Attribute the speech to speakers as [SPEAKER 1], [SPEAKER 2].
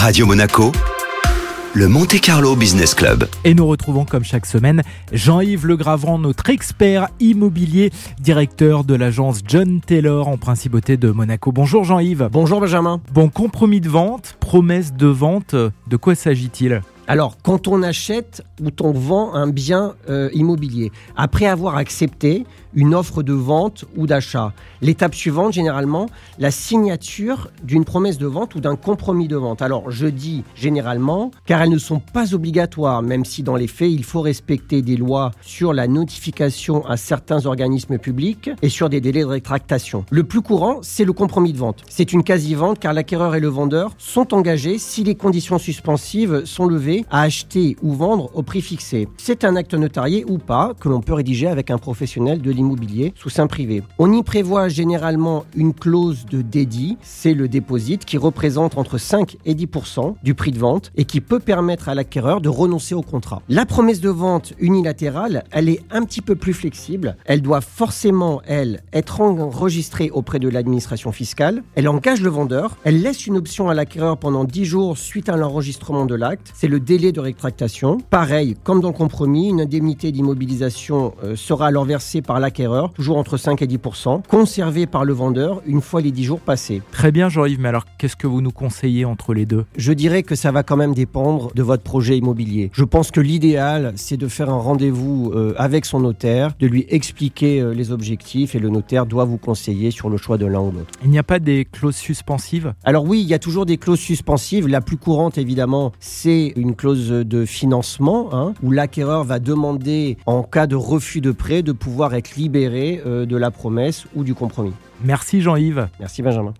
[SPEAKER 1] Radio Monaco, le Monte Carlo Business Club.
[SPEAKER 2] Et nous retrouvons comme chaque semaine Jean-Yves Legravant, notre expert immobilier, directeur de l'agence John Taylor en principauté de Monaco. Bonjour Jean-Yves.
[SPEAKER 3] Bonjour Benjamin.
[SPEAKER 2] Bon, compromis de vente, promesse de vente, de quoi s'agit-il?
[SPEAKER 3] Alors, quand on achète ou on vend un bien euh, immobilier, après avoir accepté une offre de vente ou d'achat, l'étape suivante, généralement, la signature d'une promesse de vente ou d'un compromis de vente. Alors, je dis généralement, car elles ne sont pas obligatoires, même si dans les faits, il faut respecter des lois sur la notification à certains organismes publics et sur des délais de rétractation. Le plus courant, c'est le compromis de vente. C'est une quasi-vente car l'acquéreur et le vendeur sont engagés, si les conditions suspensives sont levées, à acheter ou vendre au prix fixé. C'est un acte notarié ou pas que l'on peut rédiger avec un professionnel de l'immobilier sous sein privé. On y prévoit généralement une clause de dédit, c'est le déposit, qui représente entre 5 et 10% du prix de vente et qui peut permettre à l'acquéreur de renoncer au contrat. La promesse de vente unilatérale, elle est un petit peu plus flexible. Elle doit forcément, elle, être enregistrée auprès de l'administration fiscale. Elle engage le vendeur. Elle laisse une option à l'acquéreur pendant 10 jours suite à l'enregistrement de l'acte. C'est le délai de rétractation. Pareil, comme dans le compromis, une indemnité d'immobilisation euh, sera alors versée par l'acquéreur, toujours entre 5 et 10% conservée par le vendeur une fois les 10 jours passés.
[SPEAKER 2] Très bien Jean-Yves, mais alors qu'est-ce que vous nous conseillez entre les deux?
[SPEAKER 3] Je dirais que ça va quand même dépendre de votre projet immobilier. Je pense que l'idéal, c'est de faire un rendez-vous euh, avec son notaire, de lui expliquer euh, les objectifs et le notaire doit vous conseiller sur le choix de l'un ou l'autre.
[SPEAKER 2] Il n'y a pas des clauses suspensives?
[SPEAKER 3] Alors oui, il y a toujours des clauses suspensives. La plus courante, évidemment, c'est une clause de financement hein, où l'acquéreur va demander, en cas de refus de prêt, de pouvoir être libéré euh, de la promesse ou du compromis.
[SPEAKER 2] Merci Jean-Yves.
[SPEAKER 3] Merci Benjamin.